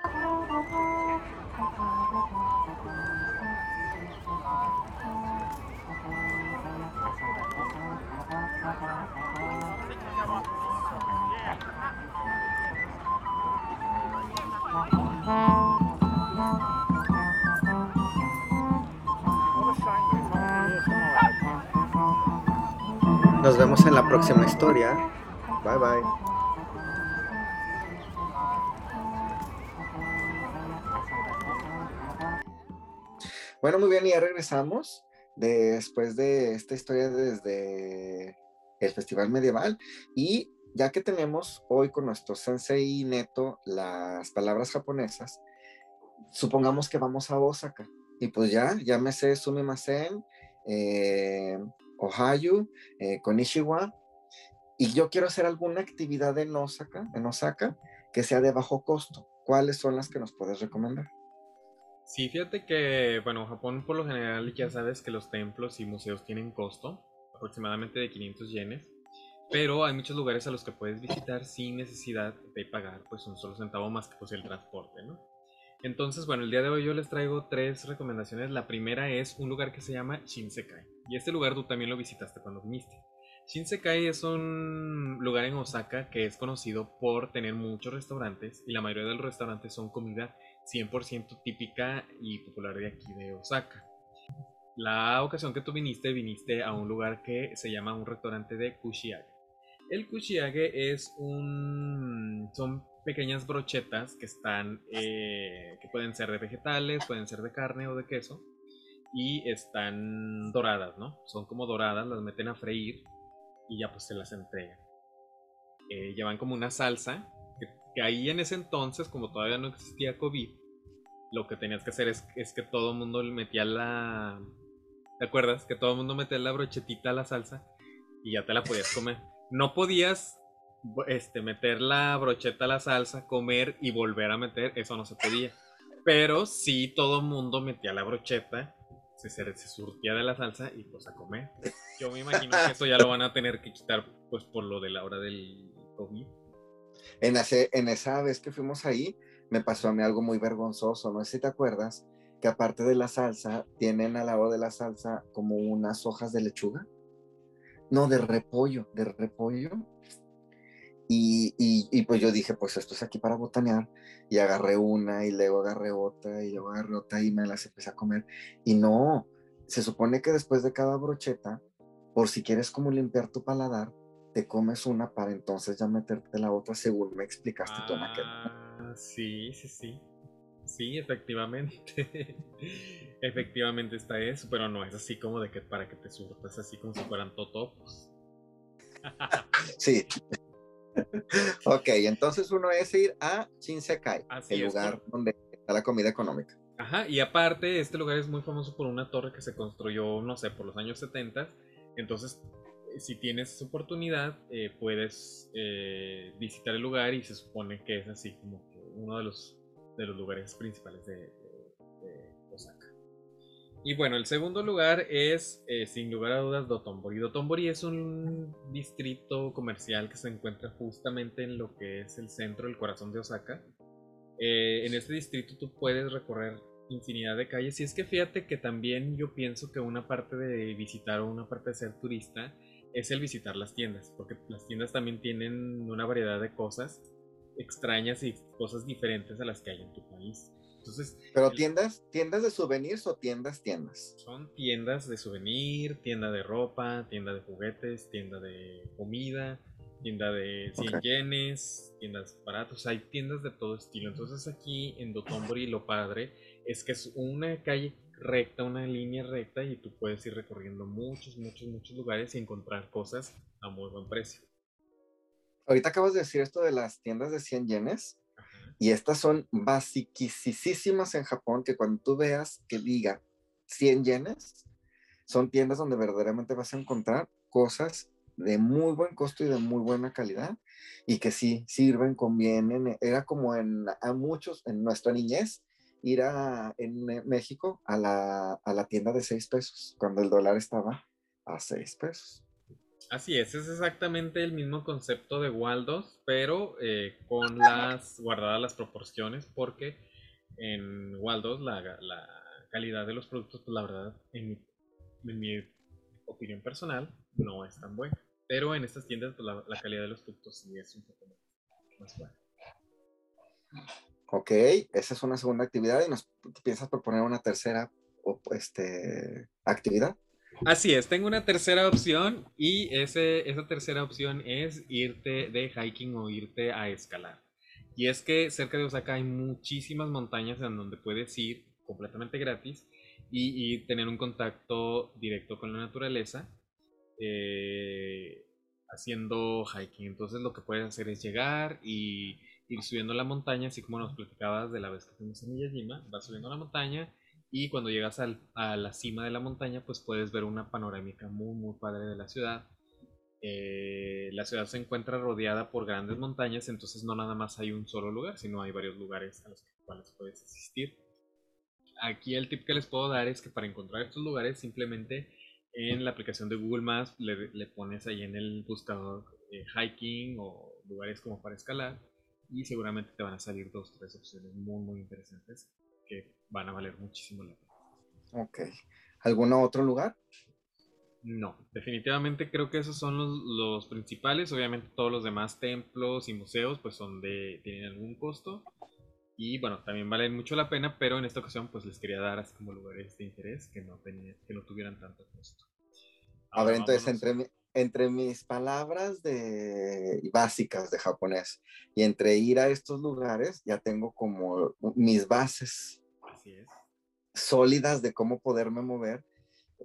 Nos vemos en la próxima historia. Bye bye. Bueno, muy bien, ya regresamos después de esta historia desde el Festival Medieval. Y ya que tenemos hoy con nuestro sensei neto las palabras japonesas, supongamos que vamos a Osaka. Y pues ya, ya me sé Sumimasen, eh, Ohio, eh, Konishiwa, y yo quiero hacer alguna actividad en Osaka, en Osaka que sea de bajo costo. ¿Cuáles son las que nos puedes recomendar? Sí, fíjate que, bueno, Japón por lo general ya sabes que los templos y museos tienen costo, aproximadamente de 500 yenes, pero hay muchos lugares a los que puedes visitar sin necesidad de pagar pues un solo centavo más que pues el transporte, ¿no? Entonces, bueno, el día de hoy yo les traigo tres recomendaciones. La primera es un lugar que se llama Shinsekai. Y este lugar tú también lo visitaste cuando viniste. Shinsekai es un lugar en Osaka que es conocido por tener muchos restaurantes y la mayoría de los restaurantes son comida 100% típica y popular de aquí de Osaka. La ocasión que tú viniste, viniste a un lugar que se llama un restaurante de Kushiage. El Kushiage es un... son pequeñas brochetas que están... Eh, que pueden ser de vegetales, pueden ser de carne o de queso y están doradas, ¿no? Son como doradas, las meten a freír y ya pues se las entregan. Eh, llevan como una salsa, que, ahí en ese entonces, como todavía no existía COVID, lo que tenías que hacer es, que todo el mundo metía la... ¿Te acuerdas? Que todo el mundo metía la brochetita a la salsa y ya te la podías comer. No podías este, meter la brocheta a la salsa, comer y volver a meter, eso no se podía. Pero sí todo el mundo metía la brocheta se, surtía de la salsa y pues a comer. Yo me imagino que eso ya lo van a tener que quitar pues por lo de la hora del COVID. En, en esa vez que fuimos ahí, me pasó a mí algo muy vergonzoso, no sé si te acuerdas, que aparte de la salsa, tienen al lado de la salsa como unas hojas de lechuga. No, de repollo, de repollo. Y, y, pues yo dije, pues esto es aquí para botanear. Y agarré una y luego agarré otra y luego agarré otra y me las empecé a comer. Y no, se supone que después de cada brocheta, por si quieres como limpiar tu paladar, te comes una para entonces ya meterte la otra según me explicaste tú, Ah, sí, sí, sí. Sí, efectivamente. efectivamente está eso, pero no es así como de que para que te surtas así como si fueran totopos. sí, ok, entonces uno es ir a Shinsekai, el lugar donde está la comida económica. Ajá, y aparte, este lugar es muy famoso por una torre que se construyó, no sé, por los años 70. Entonces, eh, si tienes esa oportunidad, eh, puedes eh, visitar el lugar y se supone que es así como uno de los, de los lugares principales de. Y bueno, el segundo lugar es, eh, sin lugar a dudas, Dotonbori. Dotonbori es un distrito comercial que se encuentra justamente en lo que es el centro, el corazón de Osaka. Eh, en este distrito tú puedes recorrer infinidad de calles. Y es que fíjate que también yo pienso que una parte de visitar o una parte de ser turista es el visitar las tiendas, porque las tiendas también tienen una variedad de cosas extrañas y cosas diferentes a las que hay en tu país. Entonces, Pero tiendas, tiendas de souvenirs o tiendas, tiendas. Son tiendas de souvenir, tienda de ropa, tienda de juguetes, tienda de comida, tienda de 100 yenes, tiendas baratos, hay tiendas de todo estilo. Entonces aquí en Dotonbori lo padre es que es una calle recta, una línea recta y tú puedes ir recorriendo muchos, muchos, muchos lugares y encontrar cosas a muy buen precio. Ahorita acabas de decir esto de las tiendas de 100 yenes y estas son basiquísimas en Japón que cuando tú veas que diga 100 yenes, son tiendas donde verdaderamente vas a encontrar cosas de muy buen costo y de muy buena calidad y que sí sirven, convienen. Era como en a muchos, en nuestra niñez, ir a, en México a la, a la tienda de 6 pesos, cuando el dólar estaba a 6 pesos. Así es, es exactamente el mismo concepto de Waldos, pero eh, con las guardadas las proporciones, porque en Waldos la, la calidad de los productos, pues la verdad, en mi, opinión personal, no es tan buena. Pero en estas tiendas, pues la, calidad de los productos sí es un poco más buena. Ok, esa es una segunda actividad y nos piensas proponer una tercera este, actividad. Así es, tengo una tercera opción y ese, esa tercera opción es irte de hiking o irte a escalar. Y es que cerca de Osaka hay muchísimas montañas en donde puedes ir completamente gratis y, tener un contacto directo con la naturaleza eh, haciendo hiking. Entonces lo que puedes hacer es llegar y ir subiendo la montaña, así como nos platicabas de la vez que fuimos a Miyajima, vas subiendo la montaña y cuando llegas a la cima de la montaña, pues puedes ver una panorámica muy, muy padre de la ciudad. Eh, la ciudad se encuentra rodeada por grandes montañas, entonces no nada más hay un solo lugar, sino hay varios lugares a los cuales puedes asistir. Aquí el tip que les puedo dar es que para encontrar estos lugares simplemente en la aplicación de Google Maps le, pones ahí en el buscador eh, hiking o lugares como para escalar y seguramente te van a salir dos, tres opciones muy, muy interesantes que van a valer muchísimo la pena. Ok. ¿Algún otro lugar? No, definitivamente creo que esos son los, principales. Obviamente todos los demás templos y museos pues son de, tienen algún costo. Y bueno, también valen mucho la pena, pero en esta ocasión pues les quería dar así como lugares de interés que no, que no tuvieran tanto costo. a ver, entonces entre, entre mis palabras de, básicas de japonés y entre ir a estos lugares ya tengo como mis bases sólidas de cómo poderme mover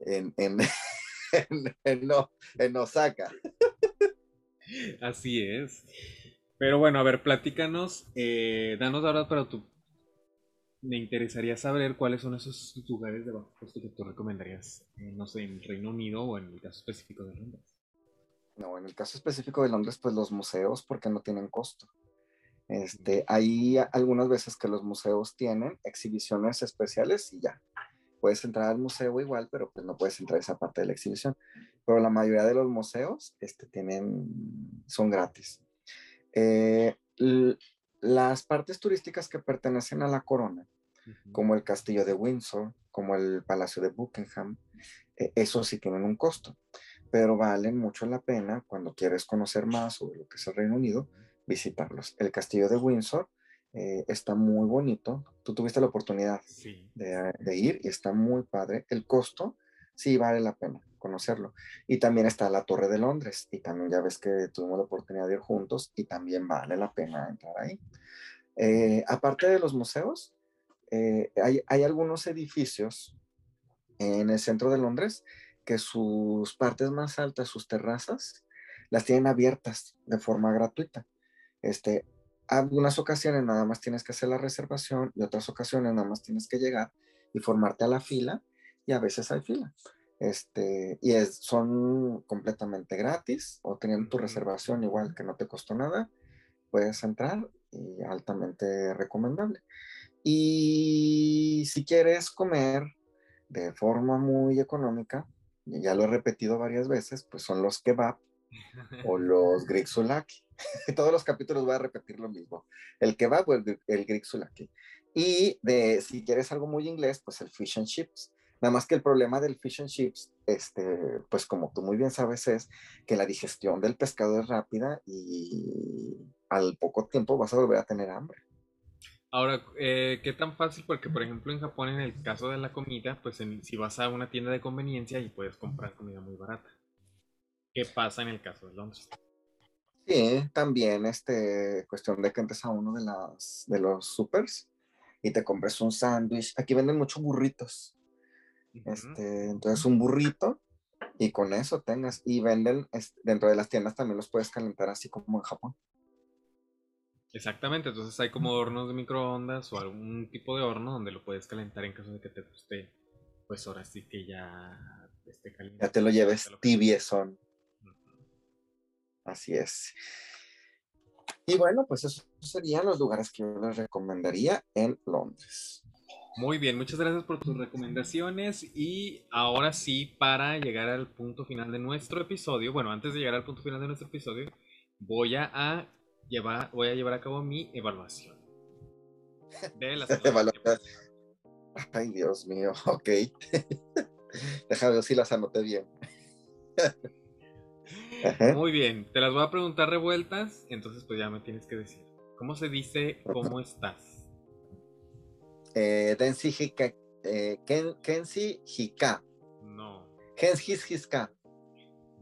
en, en, en, Osaka. Así es. Pero bueno, a ver, platícanos, eh, danos ahora para tu... Me interesaría saber cuáles son esos lugares de bajo costo que tú recomendarías, eh, no sé, en el Reino Unido o en el caso específico de Londres. No, en el caso específico de Londres, pues los museos, porque no tienen costo. Este, hay algunas veces que los museos tienen exhibiciones especiales y ya. Puedes entrar al museo igual, pero pues no puedes entrar a esa parte de la exhibición. Pero la mayoría de los museos este, tienen, son gratis. Eh, las partes turísticas que pertenecen a la corona, como el castillo de Windsor, como el palacio de Buckingham, eh, eso sí tienen un costo, pero valen mucho la pena cuando quieres conocer más sobre lo que es el Reino Unido visitarlos. El castillo de Windsor eh, está muy bonito. Tú tuviste la oportunidad de, ir y está muy padre. El costo sí vale la pena conocerlo. Y también está la Torre de Londres y también ya ves que tuvimos la oportunidad de ir juntos y también vale la pena entrar ahí. Eh, aparte de los museos, eh, hay, hay algunos edificios en el centro de Londres que sus partes más altas, sus terrazas, las tienen abiertas de forma gratuita. Este, algunas ocasiones nada más tienes que hacer la reservación y otras ocasiones nada más tienes que llegar y formarte a la fila y a veces hay fila. Este, y es, son completamente gratis o teniendo tu reservación igual que no te costó nada, puedes entrar y altamente recomendable. Y si quieres comer de forma muy económica, ya lo he repetido varias veces, pues son los kebab o los grixulaki. Todos los capítulos voy a repetir lo mismo. El kebab o el, el sulaki. Y de, si quieres algo muy inglés, pues el fish and chips. Nada más que el problema del fish and chips, este, pues como tú muy bien sabes, es que la digestión del pescado es rápida y al poco tiempo vas a volver a tener hambre. Ahora, eh, ¿qué tan fácil? Porque, por ejemplo, en Japón, en el caso de la comida, pues si vas a una tienda de conveniencia y puedes comprar comida muy barata. ¿Qué pasa en el caso de Londres? Sí, también este cuestión de que entres a uno de las de los supers y te compres un sándwich. Aquí venden muchos burritos. Este, entonces un burrito y con eso tengas y venden dentro de las tiendas también los puedes calentar así como en Japón. Exactamente, entonces hay como hornos de microondas o algún tipo de horno donde lo puedes calentar en caso de que te guste, pues ahora sí que ya esté caliente. Ya te lo lleves tibiezón. Así es. Y bueno, pues esos serían los lugares que yo les recomendaría en Londres. Muy bien, muchas gracias por tus recomendaciones y ahora sí, para llegar al punto final de nuestro episodio, bueno, antes de llegar al punto final de nuestro episodio, voy a llevar, voy a llevar a cabo mi evaluación. De las Ay, Dios mío, ok. Déjame ver si las anoté bien. Muy bien, te las voy a preguntar revueltas, entonces pues ya me tienes que decir. ¿Cómo se dice cómo estás? Eh, Densi Hika. Eh, Kensi Hika. No. Kensi Hiska.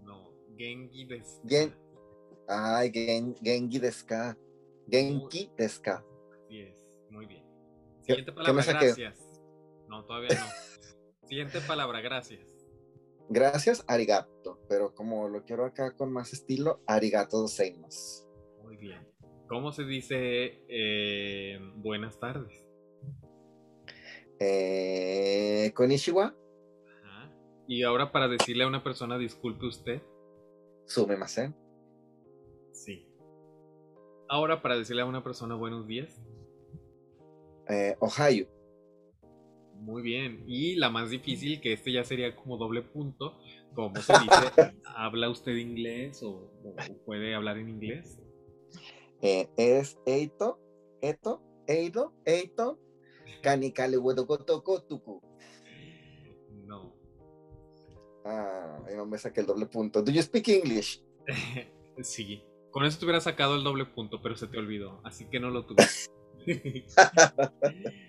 No. Gengi. Gen, ay, Gengi deska. Genki deska. Así es, muy bien. Siguiente palabra, gracias. No, todavía no. Siguiente palabra, gracias. Gracias, arigato. Pero como lo quiero acá con más estilo, arigato gozaimasu. Muy bien. ¿Cómo se dice eh, buenas tardes? Eh, konnichiwa. Y ahora para decirle a una persona disculpe usted. Sumemasen. Sí. Ahora para decirle a una persona buenos días. Eh, ohayo. Muy bien. Y la más difícil, que este ya sería como doble punto, ¿cómo se dice? ¿Habla usted inglés o, puede hablar en inglés? Eh, es Eito, Eto, Eido, Eito, Kanikale tuku. No. Ah, no me saqué el doble punto. ¿Do you speak English? sí. Con eso te hubiera sacado el doble punto, pero se te olvidó. Así que no lo tuve.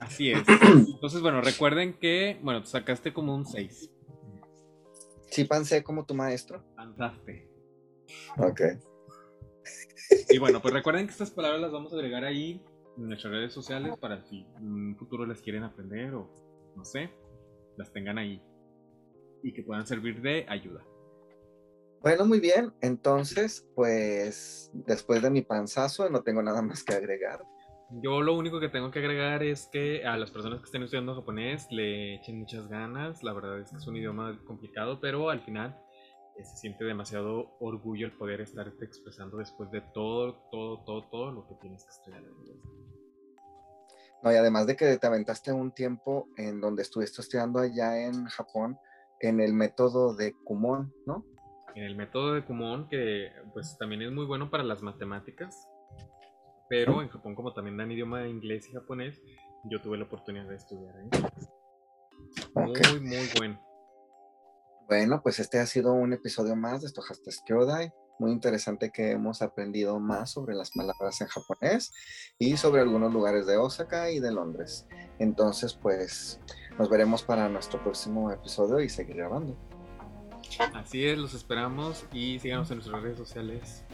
Así es. Entonces, bueno, recuerden que, bueno, te sacaste como un 6. Sí, pansé como tu maestro. Pansaste. Ok. Y bueno, pues recuerden que estas palabras las vamos a agregar ahí en nuestras redes sociales para si en un futuro las quieren aprender o no sé, las tengan ahí y que puedan servir de ayuda. Bueno, muy bien. Entonces, pues después de mi panzazo no tengo nada más que agregar. Yo lo único que tengo que agregar es que a las personas que estén estudiando japonés le echen muchas ganas. La verdad es que es un idioma complicado, pero al final eh, se siente demasiado orgullo el poder estarte expresando después de todo, todo, todo, todo lo que tienes que estudiar. No, y además de que te aventaste un tiempo en donde estuviste estudiando allá en Japón en el método de Kumon, ¿no? En el método de Kumon, que pues también es muy bueno para las matemáticas pero en Japón, como también dan idioma inglés y japonés, yo tuve la oportunidad de estudiar ahí. Muy, muy bueno. Bueno, pues este ha sido un episodio más de Stochastes Kyodai. Muy interesante que hemos aprendido más sobre las palabras en japonés y sobre algunos lugares de Osaka y de Londres. Entonces, pues nos veremos para nuestro próximo episodio y seguir grabando. Así es, los esperamos y síganos en nuestras redes sociales.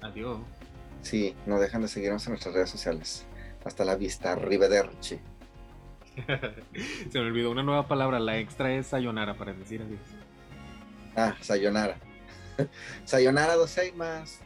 Adiós. Sí, no dejan de seguirnos en nuestras redes sociales. Hasta la vista, arrivederci. Se me olvidó una nueva palabra, la extra es sayonara para decir adiós. Ah, sayonara. sayonara dos más.